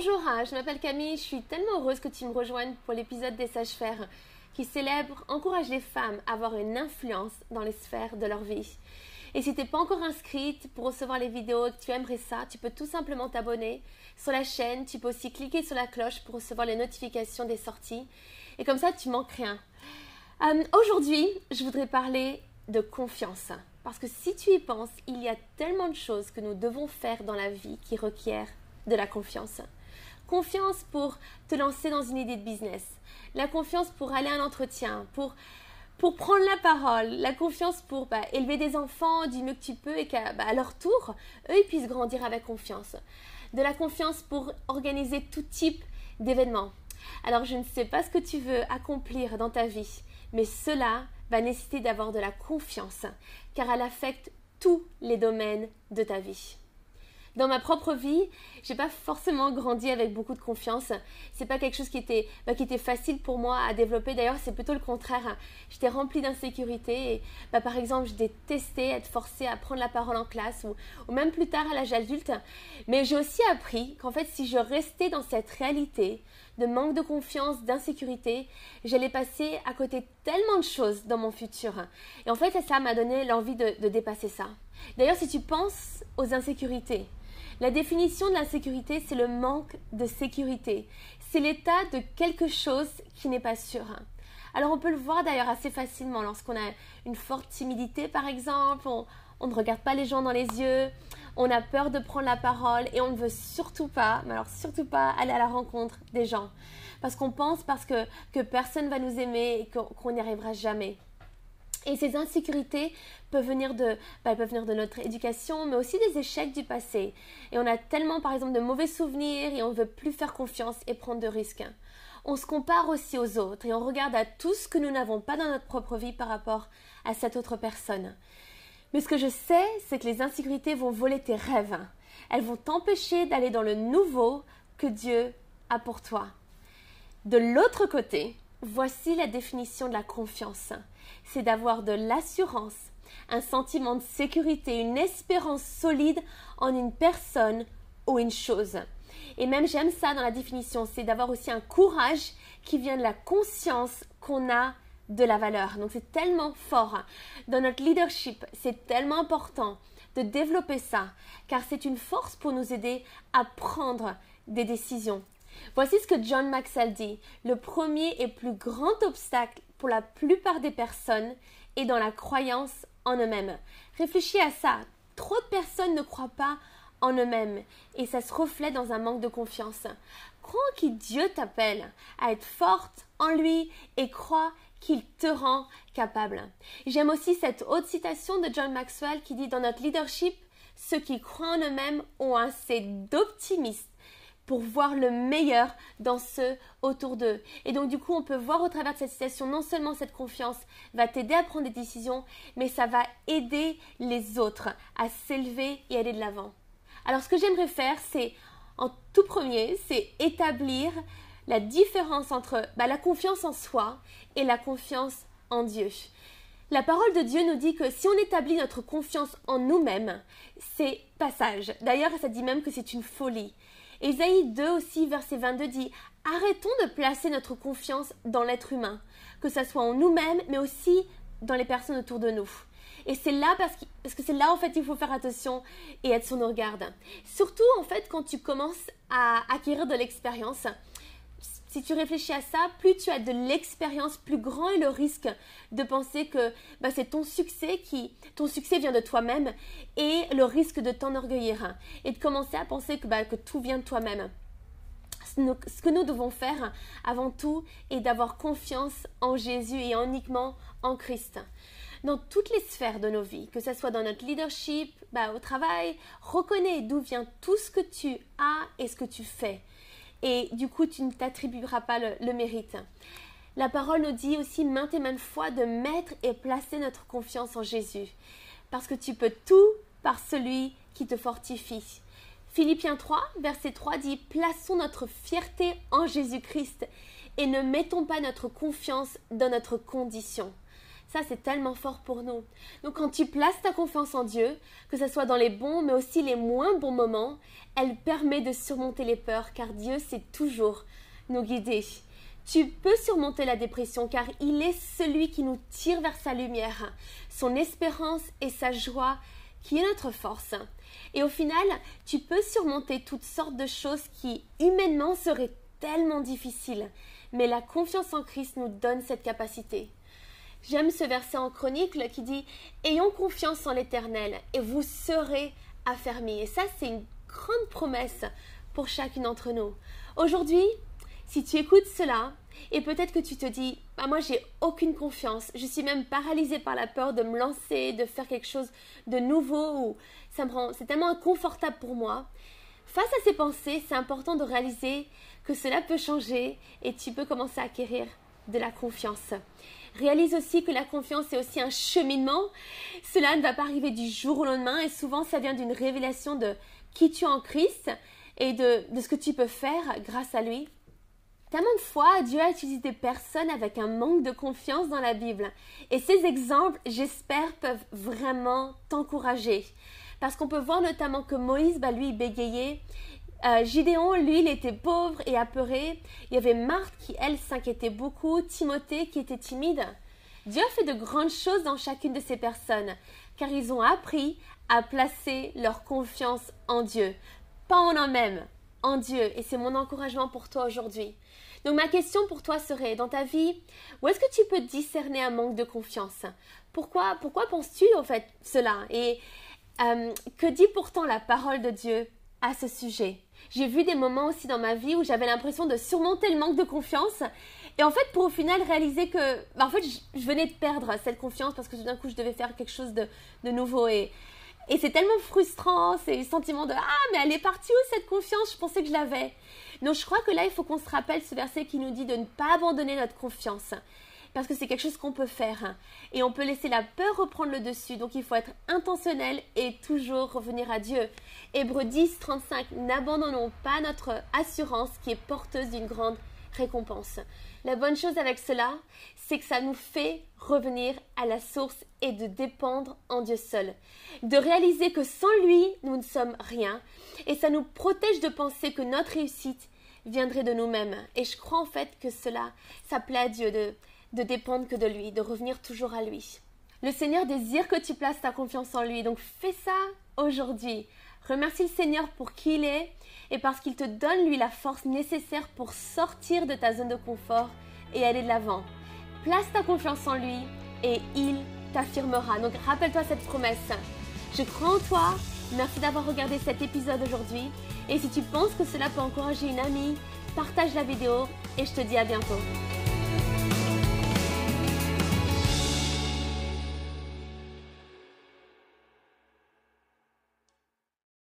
Bonjour, hein, je m'appelle Camille, je suis tellement heureuse que tu me rejoignes pour l'épisode des sages-faire qui célèbre, encourage les femmes à avoir une influence dans les sphères de leur vie. Et si tu n'es pas encore inscrite pour recevoir les vidéos tu aimerais ça, tu peux tout simplement t'abonner sur la chaîne. Tu peux aussi cliquer sur la cloche pour recevoir les notifications des sorties. Et comme ça, tu manques rien. Euh, aujourd'hui, je voudrais parler de confiance. Parce que si tu y penses, il y a tellement de choses que nous devons faire dans la vie qui requièrent de la confiance. Confiance pour te lancer dans une idée de business. La confiance pour aller à un entretien, pour, pour prendre la parole. La confiance pour bah, élever des enfants du mieux que tu peux et qu'à bah, leur tour, eux, ils puissent grandir avec confiance. De la confiance pour organiser tout type d'événements. Alors, je ne sais pas ce que tu veux accomplir dans ta vie, mais cela va nécessiter d'avoir de la confiance, car elle affecte tous les domaines de ta vie. Dans ma propre vie, j'ai pas forcément grandi avec beaucoup de confiance. C'est pas quelque chose qui était, bah, facile pour moi à développer. D'ailleurs, c'est plutôt le contraire. J'étais remplie d'insécurité. Bah, par exemple, je détestais être forcée à prendre la parole en classe ou, même plus tard à l'âge adulte. Mais j'ai aussi appris qu'en fait, si je restais dans cette réalité de manque de confiance, d'insécurité, j'allais passer à côté tellement de choses dans mon futur. Et en fait, ça m'a donné l'envie de dépasser ça. D'ailleurs, si tu penses aux insécurités, la définition de l'insécurité, c'est le manque de sécurité. C'est l'état de quelque chose qui n'est pas sûr. Alors on peut le voir d'ailleurs assez facilement lorsqu'on a une forte timidité par exemple, on, ne regarde pas les gens dans les yeux, on a peur de prendre la parole et on ne veut surtout pas, mais alors surtout pas aller à la rencontre des gens. Parce qu'on pense parce que, que personne va nous aimer et qu'on n'y arrivera jamais. Et ces insécurités peuvent venir, de, bah, peuvent venir de notre éducation, mais aussi des échecs du passé. Et on a tellement, par exemple, de mauvais souvenirs et on ne veut plus faire confiance et prendre de risques. On se compare aussi aux autres et on regarde à tout ce que nous n'avons pas dans notre propre vie par rapport à cette autre personne. Mais ce que je sais, c'est que les insécurités vont voler tes rêves. Elles vont t'empêcher d'aller dans le nouveau que Dieu a pour toi. De l'autre côté, voici la définition de la confiance c'est d'avoir de l'assurance, un sentiment de sécurité, une espérance solide en une personne ou une chose. Et même j'aime ça dans la définition, c'est d'avoir aussi un courage qui vient de la conscience qu'on a de la valeur. Donc c'est tellement fort. Dans notre leadership, c'est tellement important de développer ça, car c'est une force pour nous aider à prendre des décisions. Voici ce que John Maxwell dit. Le premier et plus grand obstacle pour la plupart des personnes est dans la croyance en eux-mêmes. Réfléchis à ça. Trop de personnes ne croient pas en eux-mêmes et ça se reflète dans un manque de confiance. Crois qu'il Dieu t'appelle à être forte en lui et crois qu'il te rend capable. J'aime aussi cette haute citation de John Maxwell qui dit dans notre leadership, ceux qui croient en eux-mêmes ont assez d'optimisme pour voir le meilleur dans ceux autour d'eux. Et donc du coup, on peut voir au travers de cette situation, non seulement cette confiance va t'aider à prendre des décisions, mais ça va aider les autres à s'élever et aller de l'avant. Alors ce que j'aimerais faire, c'est en tout premier, c'est établir la différence entre bah, la confiance en soi et la confiance en Dieu. La parole de Dieu nous dit que si on établit notre confiance en nous-mêmes, c'est passage. D'ailleurs, ça dit même que c'est une folie. Ésaïe 2 aussi, verset 22 dit Arrêtons de placer notre confiance dans l'être humain, que ce soit en nous-mêmes, mais aussi dans les personnes autour de nous. Et c'est là parce que, c'est là en fait il faut faire attention et être sur nos gardes. Surtout en fait quand tu commences à acquérir de l'expérience, si tu réfléchis à ça, plus tu as de l'expérience, plus grand est le risque de penser que bah, c'est ton succès qui, ton succès vient de toi-même et le risque de t'enorgueillir et de commencer à penser que, bah, tout vient de toi-même. Ce que nous devons faire avant tout est d'avoir confiance en Jésus et uniquement en Christ. Dans toutes les sphères de nos vies, que ce soit dans notre leadership, bah, au travail, reconnais d'où vient tout ce que tu as et ce que tu fais et du coup tu ne t'attribueras pas le, mérite. La parole nous dit aussi maintes et maintes fois de mettre et placer notre confiance en Jésus, parce que tu peux tout par celui qui te fortifie. Philippiens 3, verset 3 dit Plaçons notre fierté en Jésus-Christ et ne mettons pas notre confiance dans notre condition. Ça, c'est tellement fort pour nous. Donc quand tu places ta confiance en Dieu, que ce soit dans les bons mais aussi les moins bons moments, elle permet de surmonter les peurs car Dieu sait toujours nous guider. Tu peux surmonter la dépression car il est celui qui nous tire vers sa lumière, son espérance et sa joie qui est notre force. Et au final, tu peux surmonter toutes sortes de choses qui humainement seraient tellement difficiles. Mais la confiance en Christ nous donne cette capacité. J'aime ce verset en chronique qui dit Ayons confiance en l'Éternel et vous serez affermis. Et ça, c'est une grande promesse pour chacune d'entre nous. Aujourd'hui, si tu écoutes cela, et peut-être que tu te dis, bah moi j'ai aucune confiance, je suis même paralysée par la peur de me lancer, de faire quelque chose de nouveau, ou ça me c'est tellement inconfortable pour moi. Face à ces pensées, c'est important de réaliser que cela peut changer et tu peux commencer à acquérir de la confiance. Réalise aussi que la confiance est aussi un cheminement. Cela ne va pas arriver du jour au lendemain et souvent ça vient d'une révélation de qui tu es en Christ et de, de ce que tu peux faire grâce à lui. Tellement de fois, Dieu a utilisé des personnes avec un manque de confiance dans la Bible. Et ces exemples, j'espère, peuvent vraiment t'encourager. Parce qu'on peut voir notamment que Moïse, bah, lui, bégayait. Euh, lui, il était pauvre et apeuré. Il y avait Marthe qui, elle, s'inquiétait beaucoup. Timothée qui était timide. Dieu a fait de grandes choses dans chacune de ces personnes, car ils ont appris à placer leur confiance en Dieu. Pas en eux-mêmes, en Dieu. Et c'est mon encouragement pour toi aujourd'hui. Donc ma question pour toi serait, dans ta vie, où est-ce que tu peux discerner un manque de confiance? Pourquoi, pourquoi penses-tu en fait cela? Et euh, que dit pourtant la parole de Dieu? À ce sujet J'ai vu des moments aussi dans ma vie où j'avais l'impression de surmonter le manque de confiance et en fait, pour au final réaliser que, bah, en fait, je, venais de perdre cette confiance parce que tout d'un coup, je devais faire quelque chose de, nouveau. Et, et c'est tellement frustrant, c'est le sentiment de Ah, mais elle est partie où cette confiance? Je pensais que je l'avais. Donc je crois que là, il faut qu'on se rappelle ce verset qui nous dit de ne pas abandonner notre confiance. Parce que c'est quelque chose qu'on peut faire. Et on peut laisser la peur reprendre le dessus. Donc il faut être intentionnel et toujours revenir à Dieu. Hébreu 10, 35. N'abandonnons pas notre assurance qui est porteuse d'une grande récompense. La bonne chose avec cela, c'est que ça nous fait revenir à la source et de dépendre en Dieu seul. De réaliser que sans lui, nous ne sommes rien. Et ça nous protège de penser que notre réussite viendrait de nous-mêmes. Et je crois en fait que cela, ça plaît à Dieu de, de dépendre que de lui, de revenir toujours à lui. Le Seigneur désire que tu places ta confiance en lui. Donc fais ça aujourd'hui. Remercie le Seigneur pour qui il est et parce qu'il te donne lui la force nécessaire pour sortir de ta zone de confort et aller de l'avant. Place ta confiance en lui et il t'affirmera. Donc rappelle-toi cette promesse. Je crois en toi. Merci d'avoir regardé cet épisode aujourd'hui. Et si tu penses que cela peut encourager une amie, partage la vidéo et je te dis à bientôt.